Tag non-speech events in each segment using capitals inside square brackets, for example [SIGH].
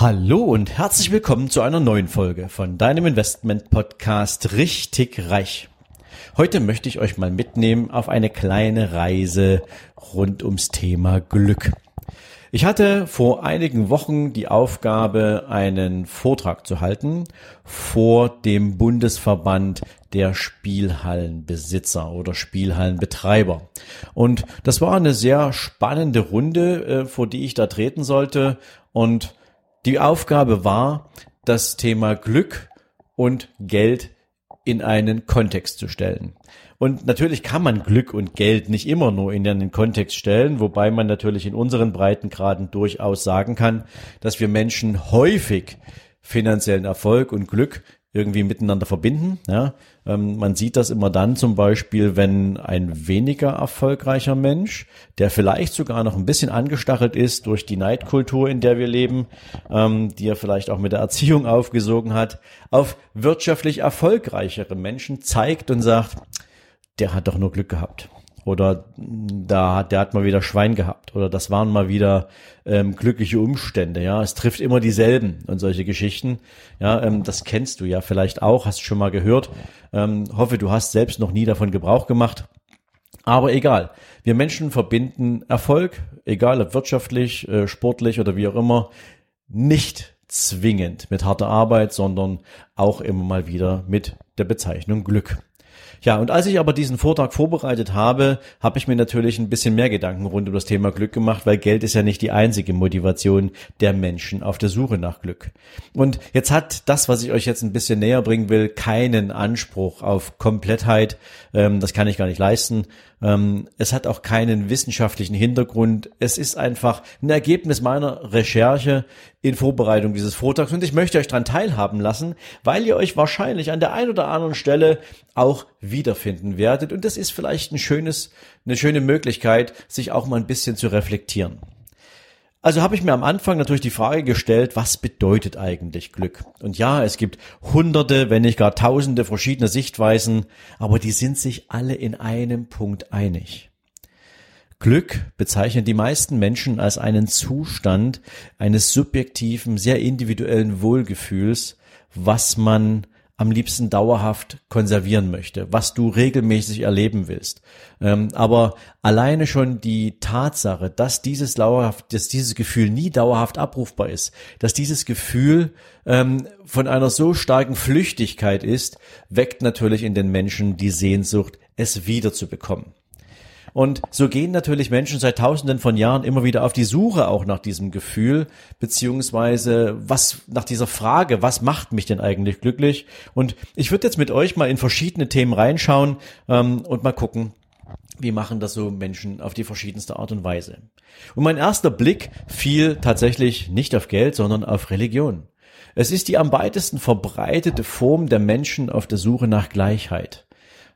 Hallo und herzlich willkommen zu einer neuen Folge von deinem Investment Podcast Richtig Reich. Heute möchte ich euch mal mitnehmen auf eine kleine Reise rund ums Thema Glück. Ich hatte vor einigen Wochen die Aufgabe, einen Vortrag zu halten vor dem Bundesverband der Spielhallenbesitzer oder Spielhallenbetreiber. Und das war eine sehr spannende Runde, äh, vor die ich da treten sollte. Und die Aufgabe war, das Thema Glück und Geld in einen Kontext zu stellen. Und natürlich kann man Glück und Geld nicht immer nur in einen Kontext stellen, wobei man natürlich in unseren Breitengraden durchaus sagen kann, dass wir Menschen häufig finanziellen Erfolg und Glück irgendwie miteinander verbinden. Ja, ähm, man sieht das immer dann zum Beispiel, wenn ein weniger erfolgreicher Mensch, der vielleicht sogar noch ein bisschen angestachelt ist durch die Neidkultur, in der wir leben, ähm, die er vielleicht auch mit der Erziehung aufgesogen hat, auf wirtschaftlich erfolgreichere Menschen zeigt und sagt, der hat doch nur Glück gehabt oder da hat der hat mal wieder Schwein gehabt oder das waren mal wieder ähm, glückliche Umstände. Ja, es trifft immer dieselben und solche Geschichten. Ja, ähm, das kennst du ja vielleicht auch, hast schon mal gehört. Ähm, hoffe, du hast selbst noch nie davon Gebrauch gemacht. Aber egal, wir Menschen verbinden Erfolg, egal ob wirtschaftlich, äh, sportlich oder wie auch immer, nicht zwingend mit harter Arbeit, sondern auch immer mal wieder mit der Bezeichnung Glück. Ja, und als ich aber diesen Vortrag vorbereitet habe, habe ich mir natürlich ein bisschen mehr Gedanken rund um das Thema Glück gemacht, weil Geld ist ja nicht die einzige Motivation der Menschen auf der Suche nach Glück. Und jetzt hat das, was ich euch jetzt ein bisschen näher bringen will, keinen Anspruch auf Komplettheit. Ähm, das kann ich gar nicht leisten. Ähm, es hat auch keinen wissenschaftlichen Hintergrund. Es ist einfach ein Ergebnis meiner Recherche in Vorbereitung dieses Vortrags und ich möchte euch daran teilhaben lassen, weil ihr euch wahrscheinlich an der einen oder anderen Stelle auch wiederfinden werdet und das ist vielleicht ein schönes, eine schöne Möglichkeit, sich auch mal ein bisschen zu reflektieren. Also habe ich mir am Anfang natürlich die Frage gestellt, was bedeutet eigentlich Glück? Und ja, es gibt hunderte, wenn nicht gar tausende verschiedene Sichtweisen, aber die sind sich alle in einem Punkt einig. Glück bezeichnen die meisten Menschen als einen Zustand eines subjektiven, sehr individuellen Wohlgefühls, was man am liebsten dauerhaft konservieren möchte, was du regelmäßig erleben willst. Ähm, aber alleine schon die Tatsache, dass dieses dauerhaft, dass dieses Gefühl nie dauerhaft abrufbar ist, dass dieses Gefühl ähm, von einer so starken Flüchtigkeit ist, weckt natürlich in den Menschen die Sehnsucht, es wieder zu bekommen. Und so gehen natürlich Menschen seit tausenden von Jahren immer wieder auf die Suche auch nach diesem Gefühl, beziehungsweise was, nach dieser Frage, was macht mich denn eigentlich glücklich? Und ich würde jetzt mit euch mal in verschiedene Themen reinschauen ähm, und mal gucken, wie machen das so Menschen auf die verschiedenste Art und Weise. Und mein erster Blick fiel tatsächlich nicht auf Geld, sondern auf Religion. Es ist die am weitesten verbreitete Form der Menschen auf der Suche nach Gleichheit.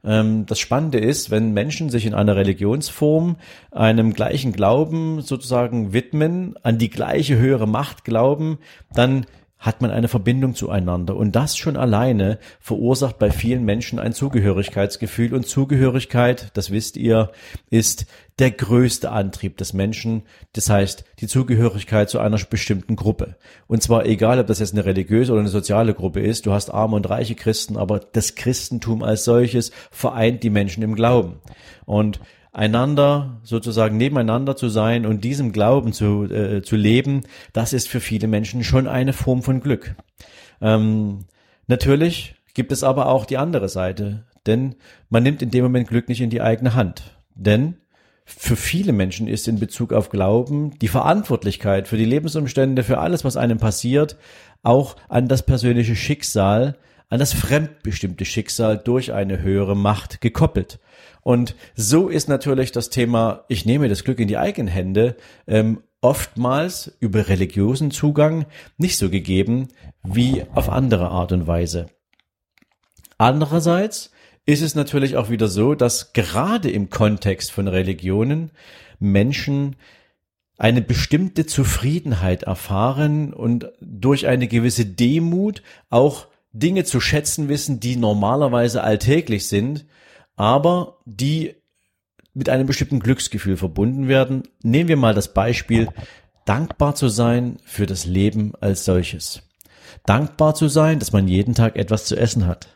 Ähm, das Spannende ist, wenn Menschen sich in einer Religionsform einem gleichen Glauben sozusagen widmen, an die gleiche höhere Macht glauben, dann hat man eine Verbindung zueinander. Und das schon alleine verursacht bei vielen Menschen ein Zugehörigkeitsgefühl. Und Zugehörigkeit, das wisst ihr, ist der größte Antrieb des Menschen. Das heißt, die Zugehörigkeit zu einer bestimmten Gruppe. Und zwar egal, ob das jetzt eine religiöse oder eine soziale Gruppe ist. Du hast arme und reiche Christen, aber das Christentum als solches vereint die Menschen im Glauben. Und einander sozusagen nebeneinander zu sein und diesem Glauben zu, äh, zu leben, das ist für viele Menschen schon eine Form von Glück. Ähm, natürlich gibt es aber auch die andere Seite, denn man nimmt in dem Moment Glück nicht in die eigene Hand. Denn für viele Menschen ist in Bezug auf Glauben die Verantwortlichkeit für die Lebensumstände, für alles, was einem passiert, auch an das persönliche Schicksal, an das fremdbestimmte Schicksal durch eine höhere Macht gekoppelt. Und so ist natürlich das Thema, ich nehme das Glück in die eigenen Hände, ähm, oftmals über religiösen Zugang nicht so gegeben wie auf andere Art und Weise. Andererseits ist es natürlich auch wieder so, dass gerade im Kontext von Religionen Menschen eine bestimmte Zufriedenheit erfahren und durch eine gewisse Demut auch Dinge zu schätzen wissen, die normalerweise alltäglich sind, aber die mit einem bestimmten Glücksgefühl verbunden werden. Nehmen wir mal das Beispiel, dankbar zu sein für das Leben als solches. Dankbar zu sein, dass man jeden Tag etwas zu essen hat.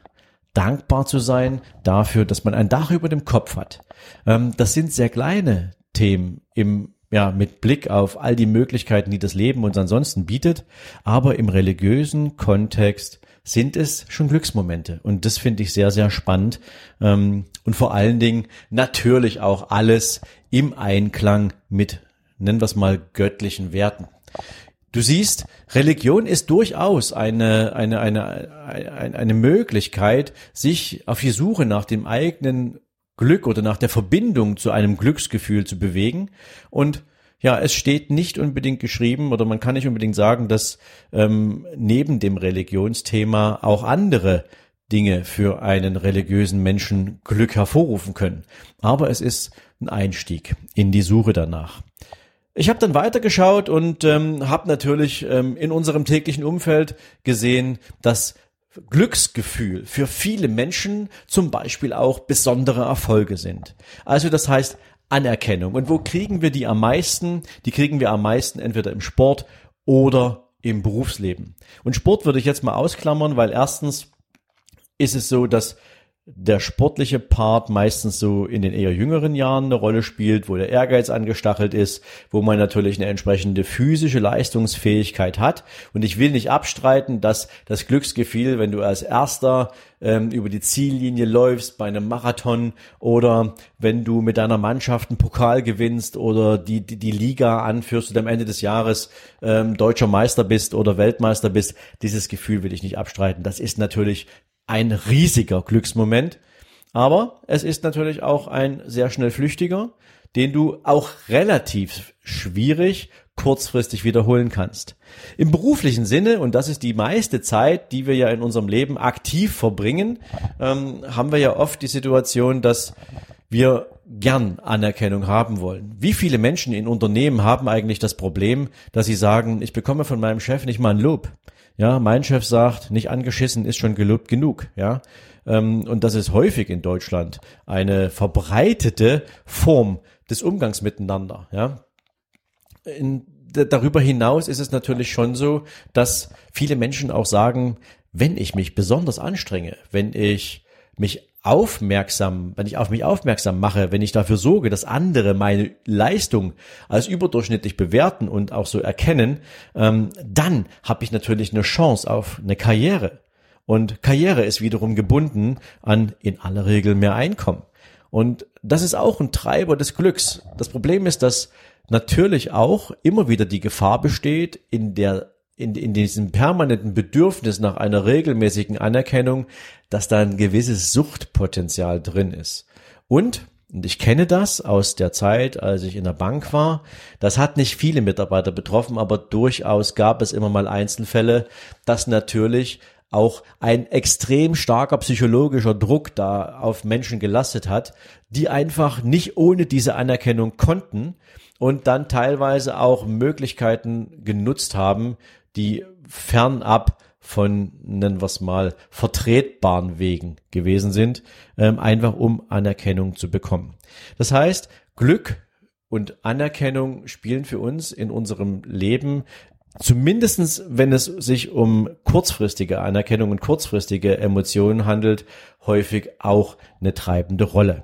Dankbar zu sein dafür, dass man ein Dach über dem Kopf hat. Ähm, das sind sehr kleine Themen im ja, mit Blick auf all die Möglichkeiten, die das Leben uns ansonsten bietet. Aber im religiösen Kontext sind es schon Glücksmomente. Und das finde ich sehr, sehr spannend. Ähm, und vor allen Dingen natürlich auch alles im Einklang mit, nennen wir es mal, göttlichen Werten. Du siehst, Religion ist durchaus eine, eine, eine, eine, eine Möglichkeit, sich auf die Suche nach dem eigenen Glück oder nach der Verbindung zu einem Glücksgefühl zu bewegen. Und ja, es steht nicht unbedingt geschrieben oder man kann nicht unbedingt sagen, dass ähm, neben dem Religionsthema auch andere Dinge für einen religiösen Menschen Glück hervorrufen können. Aber es ist ein Einstieg in die Suche danach. Ich habe dann weitergeschaut und ähm, habe natürlich ähm, in unserem täglichen Umfeld gesehen, dass Glücksgefühl für viele Menschen zum Beispiel auch besondere Erfolge sind. Also das heißt Anerkennung. Und wo kriegen wir die am meisten? Die kriegen wir am meisten entweder im Sport oder im Berufsleben. Und Sport würde ich jetzt mal ausklammern, weil erstens ist es so, dass der sportliche Part meistens so in den eher jüngeren Jahren eine Rolle spielt, wo der Ehrgeiz angestachelt ist, wo man natürlich eine entsprechende physische Leistungsfähigkeit hat. Und ich will nicht abstreiten, dass das Glücksgefühl, wenn du als Erster ähm, über die Ziellinie läufst bei einem Marathon oder wenn du mit deiner Mannschaft einen Pokal gewinnst oder die, die, die Liga anführst und am Ende des Jahres ähm, deutscher Meister bist oder Weltmeister bist, dieses Gefühl will ich nicht abstreiten. Das ist natürlich ein riesiger Glücksmoment. Aber es ist natürlich auch ein sehr schnell flüchtiger, den du auch relativ schwierig kurzfristig wiederholen kannst. Im beruflichen Sinne, und das ist die meiste Zeit, die wir ja in unserem Leben aktiv verbringen, ähm, haben wir ja oft die Situation, dass wir gern Anerkennung haben wollen. Wie viele Menschen in Unternehmen haben eigentlich das Problem, dass sie sagen, ich bekomme von meinem Chef nicht mal ein Lob. Ja, mein Chef sagt, nicht angeschissen ist schon gelobt genug. Ja, ähm, und das ist häufig in Deutschland eine verbreitete Form des Umgangs miteinander. Ja, in, darüber hinaus ist es natürlich schon so, dass viele Menschen auch sagen, wenn ich mich besonders anstrenge, wenn ich mich aufmerksam, wenn ich auf mich aufmerksam mache, wenn ich dafür sorge, dass andere meine Leistung als überdurchschnittlich bewerten und auch so erkennen, ähm, dann habe ich natürlich eine Chance auf eine Karriere. Und Karriere ist wiederum gebunden an in aller Regel mehr Einkommen. Und das ist auch ein Treiber des Glücks. Das Problem ist, dass natürlich auch immer wieder die Gefahr besteht, in der in, in diesem permanenten Bedürfnis nach einer regelmäßigen Anerkennung, dass da ein gewisses Suchtpotenzial drin ist. Und, und ich kenne das aus der Zeit, als ich in der Bank war, das hat nicht viele Mitarbeiter betroffen, aber durchaus gab es immer mal Einzelfälle, dass natürlich auch ein extrem starker psychologischer Druck da auf Menschen gelastet hat, die einfach nicht ohne diese Anerkennung konnten und dann teilweise auch Möglichkeiten genutzt haben, die fernab von, nennen wir es mal, vertretbaren Wegen gewesen sind, ähm, einfach um Anerkennung zu bekommen. Das heißt, Glück und Anerkennung spielen für uns in unserem Leben Zumindestens, wenn es sich um kurzfristige Anerkennung und kurzfristige Emotionen handelt, häufig auch eine treibende Rolle.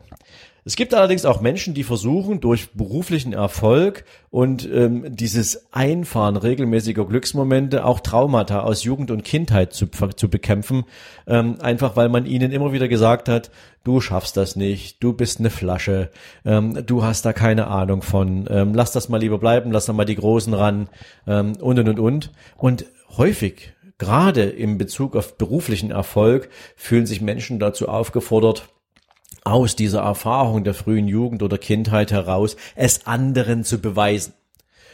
Es gibt allerdings auch Menschen, die versuchen, durch beruflichen Erfolg und ähm, dieses Einfahren regelmäßiger Glücksmomente auch Traumata aus Jugend und Kindheit zu, zu bekämpfen, ähm, einfach weil man ihnen immer wieder gesagt hat, du schaffst das nicht, du bist eine Flasche, ähm, du hast da keine Ahnung von, ähm, lass das mal lieber bleiben, lass da mal die Großen ran ähm, und und und und. Und häufig, gerade im Bezug auf beruflichen Erfolg, fühlen sich Menschen dazu aufgefordert, aus dieser Erfahrung der frühen Jugend oder Kindheit heraus, es anderen zu beweisen.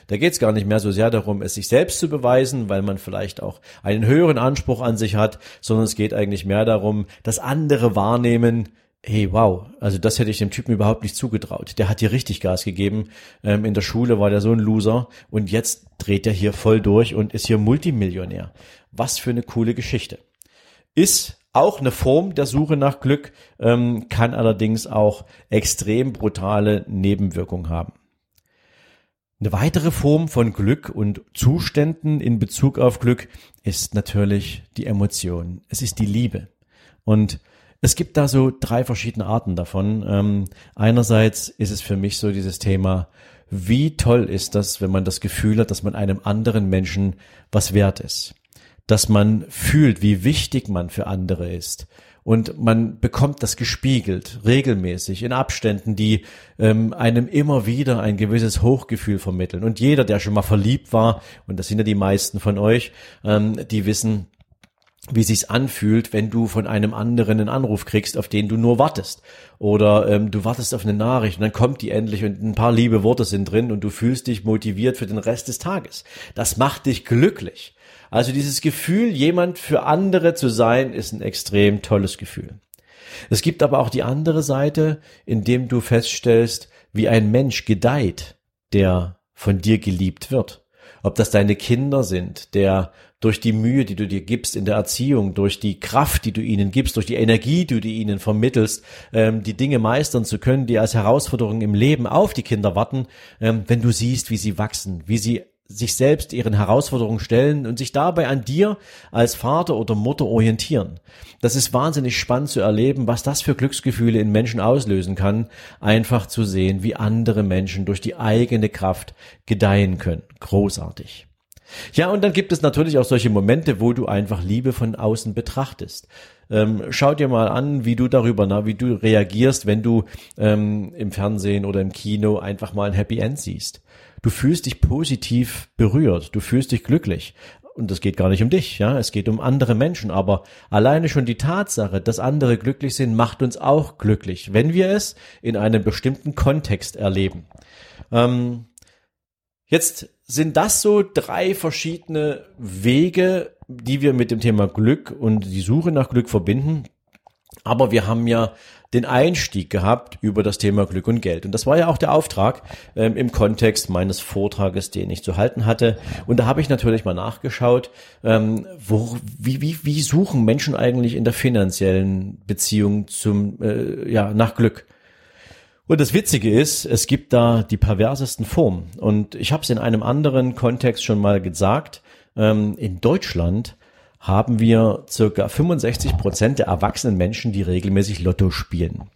Da geht es gar nicht mehr so sehr darum, es sich selbst zu beweisen, weil man vielleicht auch einen höheren Anspruch an sich hat, sondern es geht eigentlich mehr darum, dass andere wahrnehmen, hey, wow, also das hätte ich dem Typen überhaupt nicht zugetraut. Der hat hier richtig Gas gegeben. Ähm, in der Schule war der so ein Loser und jetzt dreht er hier voll durch und ist hier Multimillionär. Was für eine coole Geschichte. Ist auch eine Form der Suche nach Glück, ähm, kann allerdings auch extrem brutale Nebenwirkungen haben. Eine weitere Form von Glück und Zuständen in Bezug auf Glück ist natürlich die Emotion. Es ist die Liebe. Und es gibt da so drei verschiedene Arten davon. Ähm, einerseits ist es für mich so dieses Thema, wie toll ist das, wenn man das Gefühl hat, dass man einem anderen Menschen was wert ist. Dass man fühlt, wie wichtig man für andere ist. Und man bekommt das gespiegelt, regelmäßig, in Abständen, die ähm, einem immer wieder ein gewisses Hochgefühl vermitteln. Und jeder, der schon mal verliebt war, und das sind ja die meisten von euch, ähm, die wissen, wie sich's anfühlt, wenn du von einem anderen einen Anruf kriegst, auf den du nur wartest. Oder ähm, du wartest auf eine Nachricht und dann kommt die endlich und ein paar liebe Worte sind drin und du fühlst dich motiviert für den Rest des Tages. Das macht dich glücklich. Also dieses Gefühl, jemand für andere zu sein, ist ein extrem tolles Gefühl. Es gibt aber auch die andere Seite, in dem du feststellst, wie ein Mensch gedeiht, der von dir geliebt wird. Ob das deine Kinder sind, der durch die Mühe, die du dir gibst in der Erziehung, durch die Kraft, die du ihnen gibst, durch die Energie, die du ihnen vermittelst, ähm, die Dinge meistern zu können, die als Herausforderung im Leben auf die Kinder warten, ähm, wenn du siehst, wie sie wachsen, wie sie sich selbst ihren Herausforderungen stellen und sich dabei an dir als Vater oder Mutter orientieren. Das ist wahnsinnig spannend zu erleben, was das für Glücksgefühle in Menschen auslösen kann, einfach zu sehen, wie andere Menschen durch die eigene Kraft gedeihen können. Großartig. Ja, und dann gibt es natürlich auch solche Momente, wo du einfach Liebe von außen betrachtest. Ähm, schau dir mal an, wie du darüber, na, wie du reagierst, wenn du ähm, im Fernsehen oder im Kino einfach mal ein Happy End siehst. Du fühlst dich positiv berührt, du fühlst dich glücklich. Und es geht gar nicht um dich, ja, es geht um andere Menschen, aber alleine schon die Tatsache, dass andere glücklich sind, macht uns auch glücklich, wenn wir es in einem bestimmten Kontext erleben. Ähm, Jetzt sind das so drei verschiedene Wege, die wir mit dem Thema Glück und die Suche nach Glück verbinden. Aber wir haben ja den Einstieg gehabt über das Thema Glück und Geld. Und das war ja auch der Auftrag ähm, im Kontext meines Vortrages, den ich zu halten hatte. Und da habe ich natürlich mal nachgeschaut, ähm, wo, wie, wie, wie suchen Menschen eigentlich in der finanziellen Beziehung zum, äh, ja, nach Glück. Und das Witzige ist, es gibt da die perversesten Formen. Und ich habe es in einem anderen Kontext schon mal gesagt. Ähm, in Deutschland haben wir circa 65 Prozent der erwachsenen Menschen, die regelmäßig Lotto spielen.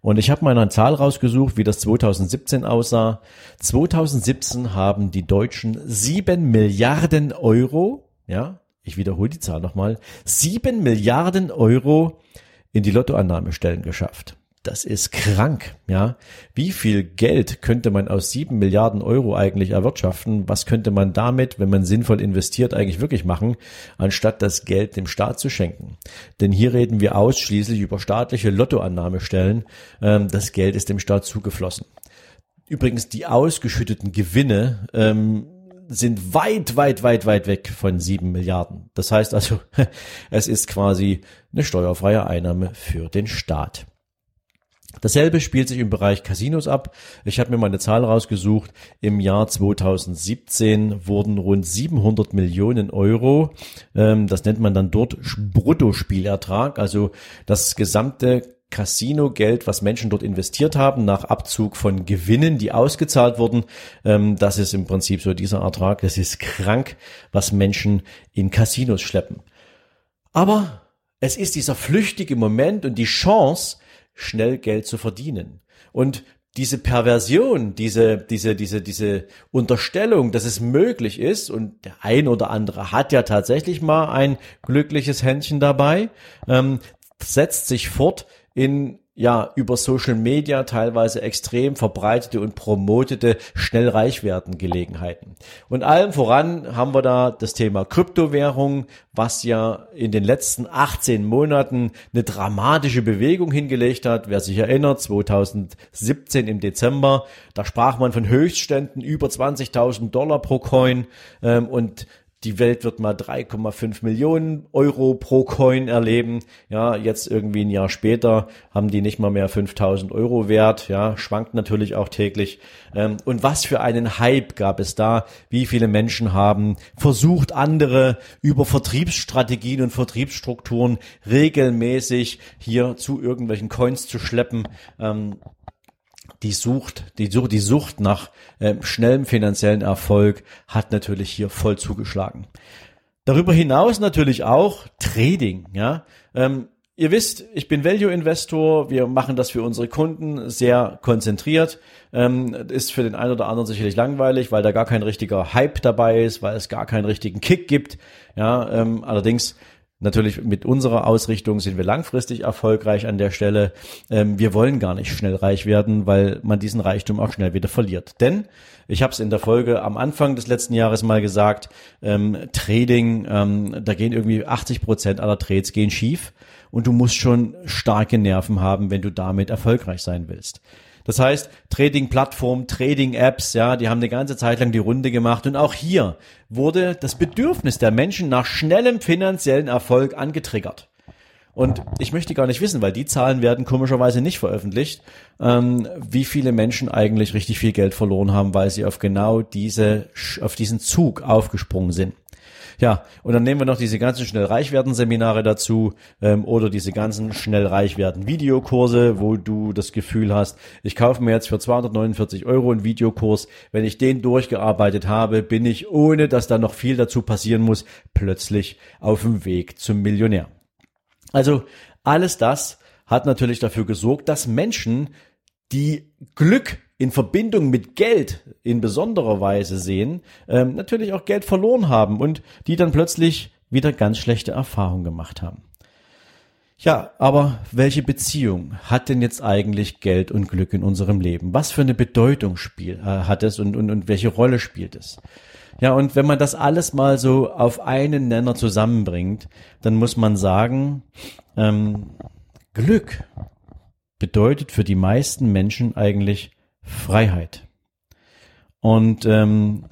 Und ich habe mal eine Zahl rausgesucht, wie das 2017 aussah. 2017 haben die Deutschen sieben Milliarden Euro, ja, ich wiederhole die Zahl nochmal, sieben Milliarden Euro in die Lottoannahmestellen geschafft. Das ist krank, ja. Wie viel Geld könnte man aus sieben Milliarden Euro eigentlich erwirtschaften? Was könnte man damit, wenn man sinnvoll investiert, eigentlich wirklich machen, anstatt das Geld dem Staat zu schenken? Denn hier reden wir ausschließlich über staatliche Lottoannahmestellen. Ähm, das Geld ist dem Staat zugeflossen. Übrigens, die ausgeschütteten Gewinne ähm, sind weit, weit, weit, weit weg von sieben Milliarden. Das heißt also, [LAUGHS] es ist quasi eine steuerfreie Einnahme für den Staat. Dasselbe spielt sich im Bereich Casinos ab. Ich habe mir mal eine Zahl rausgesucht. Im Jahr 2017 wurden rund 700 Millionen Euro, ähm, das nennt man dann dort Bruttospielertrag, also das gesamte Casino-Geld, was Menschen dort investiert haben, nach Abzug von Gewinnen, die ausgezahlt wurden. Ähm, das ist im Prinzip so dieser Ertrag. Das ist krank, was Menschen in Casinos schleppen. Aber es ist dieser flüchtige Moment und die Chance, schnell Geld zu verdienen. Und diese Perversion, diese, diese, diese, diese Unterstellung, dass es möglich ist, und der ein oder andere hat ja tatsächlich mal ein glückliches Händchen dabei, ähm, setzt sich fort in ja über Social Media teilweise extrem verbreitete und promotete schnell reich werden Gelegenheiten. Und allem voran haben wir da das Thema Kryptowährung, was ja in den letzten 18 Monaten eine dramatische Bewegung hingelegt hat. Wer sich erinnert, 2017 im Dezember, da sprach man von Höchstständen über 20.000 Dollar pro Coin ähm, und die Welt wird mal 3,5 Millionen Euro pro Coin erleben. Ja, jetzt irgendwie ein Jahr später haben die nicht mal mehr 5000 Euro wert. Ja, schwankt natürlich auch täglich. Ähm, und was für einen Hype gab es da? Wie viele Menschen haben versucht, andere über Vertriebsstrategien und Vertriebsstrukturen regelmäßig hier zu irgendwelchen Coins zu schleppen? Die Sucht, die Sucht, die Sucht nach äh, schnellem finanziellen Erfolg hat natürlich hier voll zugeschlagen. Darüber hinaus natürlich auch Trading, ja. Ähm, Ihr wisst, ich bin Value Investor. Wir machen das für unsere Kunden sehr konzentriert. Ähm, ist für den einen oder anderen sicherlich langweilig, weil da gar kein richtiger Hype dabei ist, weil es gar keinen richtigen Kick gibt. Ja, ähm, allerdings Natürlich mit unserer Ausrichtung sind wir langfristig erfolgreich an der Stelle. Ähm, wir wollen gar nicht schnell reich werden, weil man diesen Reichtum auch schnell wieder verliert. Denn ich habe es in der Folge am Anfang des letzten Jahres mal gesagt, ähm, Trading, ähm, da gehen irgendwie 80 Prozent aller Trades gehen schief und du musst schon starke Nerven haben, wenn du damit erfolgreich sein willst. Das heißt, Trading-Plattformen, Trading-Apps, ja, die haben eine ganze Zeit lang die Runde gemacht und auch hier wurde das Bedürfnis der Menschen nach schnellem finanziellen Erfolg angetriggert. Und ich möchte gar nicht wissen, weil die Zahlen werden komischerweise nicht veröffentlicht, ähm, wie viele Menschen eigentlich richtig viel Geld verloren haben, weil sie auf genau diese, auf diesen Zug aufgesprungen sind. Ja, und dann nehmen wir noch diese ganzen schnell reich werden Seminare dazu ähm, oder diese ganzen schnell reich werden Videokurse, wo du das Gefühl hast, ich kaufe mir jetzt für 249 Euro einen Videokurs. Wenn ich den durchgearbeitet habe, bin ich, ohne dass da noch viel dazu passieren muss, plötzlich auf dem Weg zum Millionär. Also alles das hat natürlich dafür gesorgt, dass Menschen, die Glück in Verbindung mit Geld in besonderer Weise sehen, ähm, natürlich auch Geld verloren haben und die dann plötzlich wieder ganz schlechte Erfahrungen gemacht haben. Ja, aber welche Beziehung hat denn jetzt eigentlich Geld und Glück in unserem Leben? Was für eine Bedeutung spiel, äh, hat es und, und, und welche Rolle spielt es? Ja, und wenn man das alles mal so auf einen Nenner zusammenbringt, dann muss man sagen, ähm, Glück bedeutet für die meisten Menschen eigentlich Freiheit. Und ähm,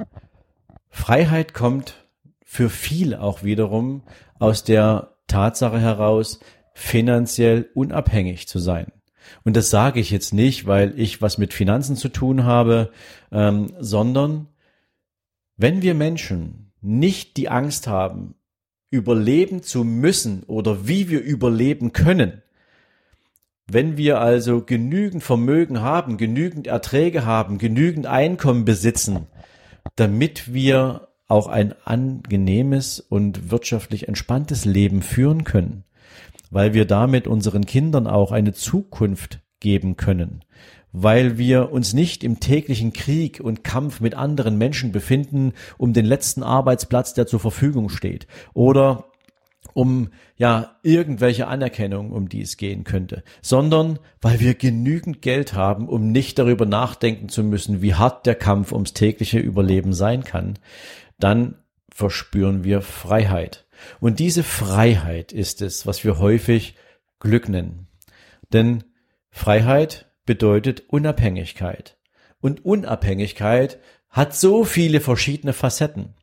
Freiheit kommt für viele auch wiederum aus der Tatsache heraus, finanziell unabhängig zu sein. Und das sage ich jetzt nicht, weil ich was mit Finanzen zu tun habe, ähm, sondern wenn wir Menschen nicht die Angst haben, überleben zu müssen oder wie wir überleben können, wenn wir also genügend Vermögen haben, genügend Erträge haben, genügend Einkommen besitzen, damit wir auch ein angenehmes und wirtschaftlich entspanntes Leben führen können, weil wir damit unseren Kindern auch eine Zukunft geben können, weil wir uns nicht im täglichen Krieg und Kampf mit anderen Menschen befinden um den letzten Arbeitsplatz, der zur Verfügung steht, oder um ja irgendwelche Anerkennung, um die es gehen könnte, sondern weil wir genügend Geld haben, um nicht darüber nachdenken zu müssen, wie hart der Kampf ums tägliche Überleben sein kann, dann verspüren wir Freiheit. Und diese Freiheit ist es, was wir häufig Glück nennen. Denn Freiheit bedeutet Unabhängigkeit. Und Unabhängigkeit hat so viele verschiedene Facetten.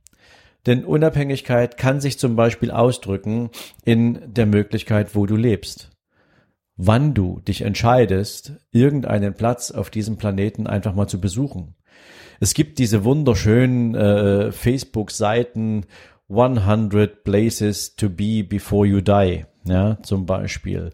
Denn Unabhängigkeit kann sich zum Beispiel ausdrücken in der Möglichkeit, wo du lebst. Wann du dich entscheidest, irgendeinen Platz auf diesem Planeten einfach mal zu besuchen. Es gibt diese wunderschönen äh, Facebook-Seiten 100 Places to be before you die, ja, zum Beispiel.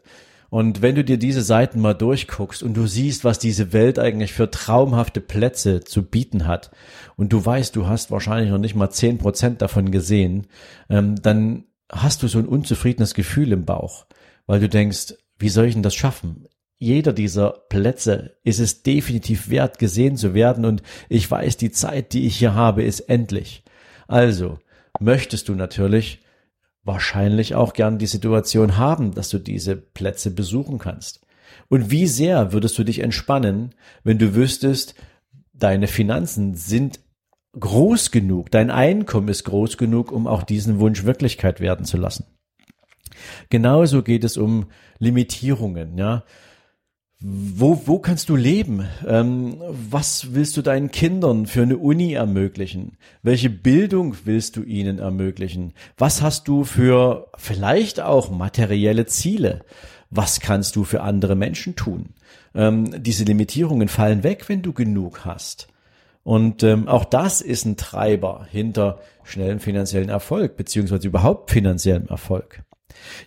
Und wenn du dir diese Seiten mal durchguckst und du siehst, was diese Welt eigentlich für traumhafte Plätze zu bieten hat und du weißt, du hast wahrscheinlich noch nicht mal zehn Prozent davon gesehen, ähm, dann hast du so ein unzufriedenes Gefühl im Bauch, weil du denkst, wie soll ich denn das schaffen? Jeder dieser Plätze ist es definitiv wert, gesehen zu werden und ich weiß, die Zeit, die ich hier habe, ist endlich. Also möchtest du natürlich wahrscheinlich auch gern die Situation haben, dass du diese Plätze besuchen kannst. Und wie sehr würdest du dich entspannen, wenn du wüsstest, deine Finanzen sind groß genug, dein Einkommen ist groß genug, um auch diesen Wunsch Wirklichkeit werden zu lassen. Genauso geht es um Limitierungen, ja. Wo, wo kannst du leben? Ähm, was willst du deinen Kindern für eine Uni ermöglichen? Welche Bildung willst du ihnen ermöglichen? Was hast du für vielleicht auch materielle Ziele? Was kannst du für andere Menschen tun? Ähm, diese Limitierungen fallen weg, wenn du genug hast. Und ähm, auch das ist ein Treiber hinter schnellem finanziellen Erfolg, beziehungsweise überhaupt finanziellem Erfolg.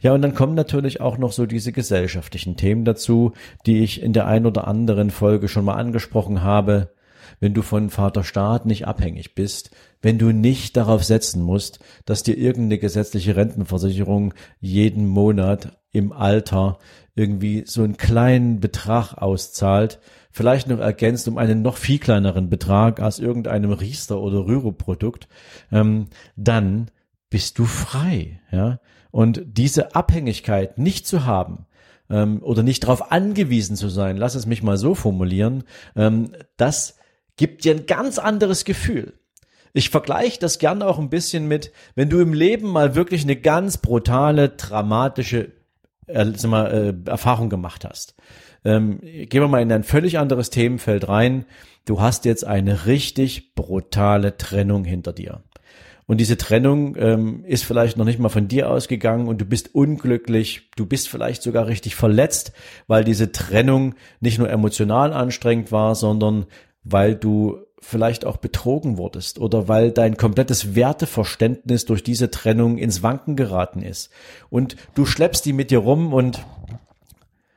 Ja, und dann kommen natürlich auch noch so diese gesellschaftlichen Themen dazu, die ich in der ein oder anderen Folge schon mal angesprochen habe. Wenn du von Vater Staat nicht abhängig bist, wenn du nicht darauf setzen musst, dass dir irgendeine gesetzliche Rentenversicherung jeden Monat im Alter irgendwie so einen kleinen Betrag auszahlt, vielleicht noch ergänzt um einen noch viel kleineren Betrag als irgendeinem Riester oder Rüro-Produkt, ähm, dann bist du frei, ja. Und diese Abhängigkeit nicht zu haben, ähm, oder nicht darauf angewiesen zu sein, lass es mich mal so formulieren, ähm, das gibt dir ein ganz anderes Gefühl. Ich vergleiche das gerne auch ein bisschen mit, wenn du im Leben mal wirklich eine ganz brutale, dramatische äh, mal, äh, Erfahrung gemacht hast. Ähm, gehen wir mal in ein völlig anderes Themenfeld rein. Du hast jetzt eine richtig brutale Trennung hinter dir. Und diese Trennung ähm, ist vielleicht noch nicht mal von dir ausgegangen und du bist unglücklich, du bist vielleicht sogar richtig verletzt, weil diese Trennung nicht nur emotional anstrengend war, sondern weil du vielleicht auch betrogen wurdest oder weil dein komplettes Werteverständnis durch diese Trennung ins Wanken geraten ist. Und du schleppst die mit dir rum und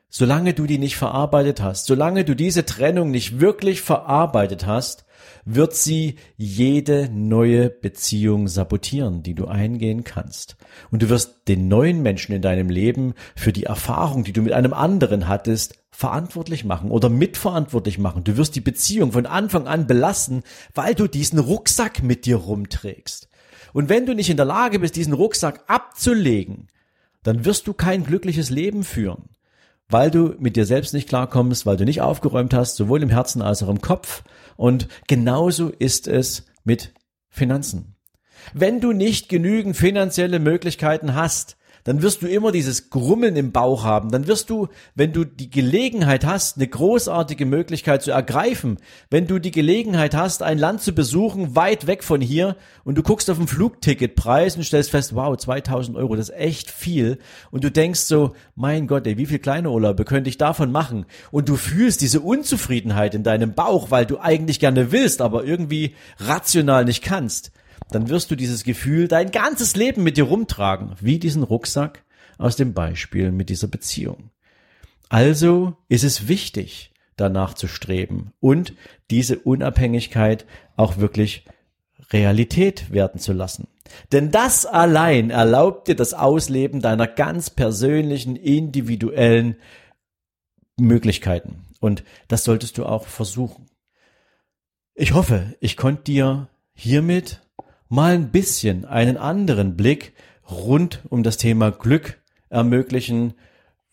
solange du die nicht verarbeitet hast, solange du diese Trennung nicht wirklich verarbeitet hast, wird sie jede neue Beziehung sabotieren, die du eingehen kannst. Und du wirst den neuen Menschen in deinem Leben für die Erfahrung, die du mit einem anderen hattest, verantwortlich machen oder mitverantwortlich machen. Du wirst die Beziehung von Anfang an belassen, weil du diesen Rucksack mit dir rumträgst. Und wenn du nicht in der Lage bist, diesen Rucksack abzulegen, dann wirst du kein glückliches Leben führen, weil du mit dir selbst nicht klarkommst, weil du nicht aufgeräumt hast, sowohl im Herzen als auch im Kopf und genauso ist es mit Finanzen. Wenn du nicht genügend finanzielle Möglichkeiten hast, dann wirst du immer dieses Grummeln im Bauch haben. Dann wirst du, wenn du die Gelegenheit hast, eine großartige Möglichkeit zu ergreifen, wenn du die Gelegenheit hast, ein Land zu besuchen, weit weg von hier, und du guckst auf den Flugticketpreis und stellst fest, wow, 2000 Euro, das ist echt viel. Und du denkst so, mein Gott, ey, wie viel kleine Urlaube könnte ich davon machen? Und du fühlst diese Unzufriedenheit in deinem Bauch, weil du eigentlich gerne willst, aber irgendwie rational nicht kannst dann wirst du dieses Gefühl dein ganzes Leben mit dir rumtragen, wie diesen Rucksack aus dem Beispiel mit dieser Beziehung. Also ist es wichtig, danach zu streben und diese Unabhängigkeit auch wirklich Realität werden zu lassen. Denn das allein erlaubt dir das Ausleben deiner ganz persönlichen, individuellen Möglichkeiten. Und das solltest du auch versuchen. Ich hoffe, ich konnte dir hiermit mal ein bisschen einen anderen Blick rund um das Thema Glück ermöglichen,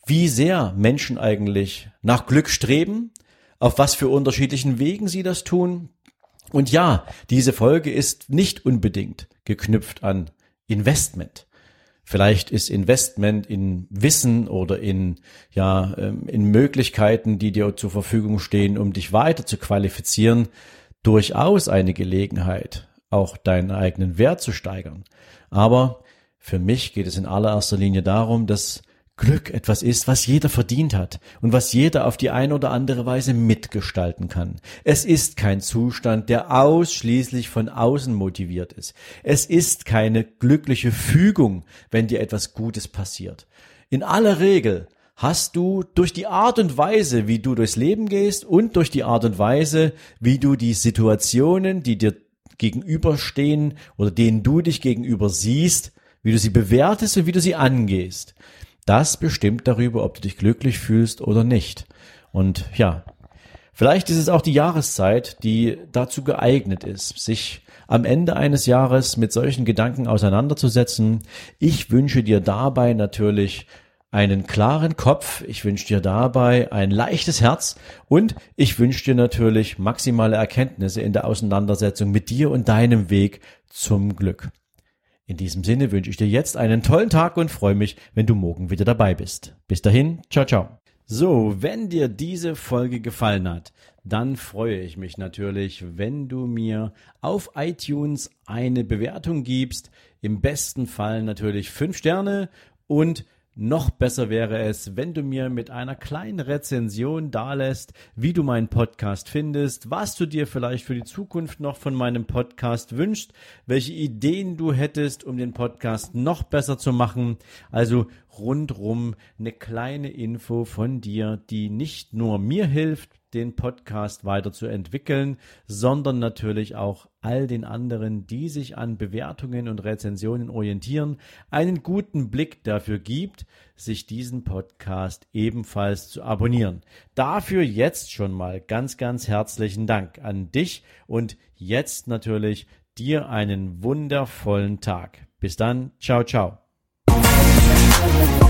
wie sehr Menschen eigentlich nach Glück streben, auf was für unterschiedlichen Wegen sie das tun. Und ja, diese Folge ist nicht unbedingt geknüpft an Investment. Vielleicht ist Investment in Wissen oder in, ja, ähm, in Möglichkeiten, die dir zur Verfügung stehen, um dich weiter zu qualifizieren, durchaus eine Gelegenheit, auch deinen eigenen Wert zu steigern. Aber für mich geht es in allererster Linie darum, dass Glück etwas ist, was jeder verdient hat und was jeder auf die eine oder andere Weise mitgestalten kann. Es ist kein Zustand, der ausschließlich von außen motiviert ist. Es ist keine glückliche Fügung, wenn dir etwas Gutes passiert. In aller Regel hast du durch die Art und Weise, wie du durchs Leben gehst und durch die Art und Weise, wie du die Situationen, die dir gegenüberstehen oder denen du dich gegenüber siehst, wie du sie bewertest und wie du sie angehst. Das bestimmt darüber, ob du dich glücklich fühlst oder nicht. Und ja, vielleicht ist es auch die Jahreszeit, die dazu geeignet ist, sich am Ende eines Jahres mit solchen Gedanken auseinanderzusetzen. Ich wünsche dir dabei natürlich einen klaren Kopf, ich wünsche dir dabei ein leichtes Herz und ich wünsche dir natürlich maximale Erkenntnisse in der Auseinandersetzung mit dir und deinem Weg zum Glück. In diesem Sinne wünsche ich dir jetzt einen tollen Tag und freue mich, wenn du morgen wieder dabei bist. Bis dahin, ciao, ciao. So, wenn dir diese Folge gefallen hat, dann freue ich mich natürlich, wenn du mir auf iTunes eine Bewertung gibst. Im besten Fall natürlich fünf Sterne und noch besser wäre es, wenn du mir mit einer kleinen Rezension dalässt, wie du meinen Podcast findest, was du dir vielleicht für die Zukunft noch von meinem Podcast wünschst, welche Ideen du hättest, um den Podcast noch besser zu machen. Also rundrum eine kleine Info von dir, die nicht nur mir hilft, den Podcast weiterzuentwickeln, sondern natürlich auch all den anderen, die sich an Bewertungen und Rezensionen orientieren, einen guten Blick dafür gibt, sich diesen Podcast ebenfalls zu abonnieren. Dafür jetzt schon mal ganz, ganz herzlichen Dank an dich und jetzt natürlich dir einen wundervollen Tag. Bis dann, ciao, ciao. Thank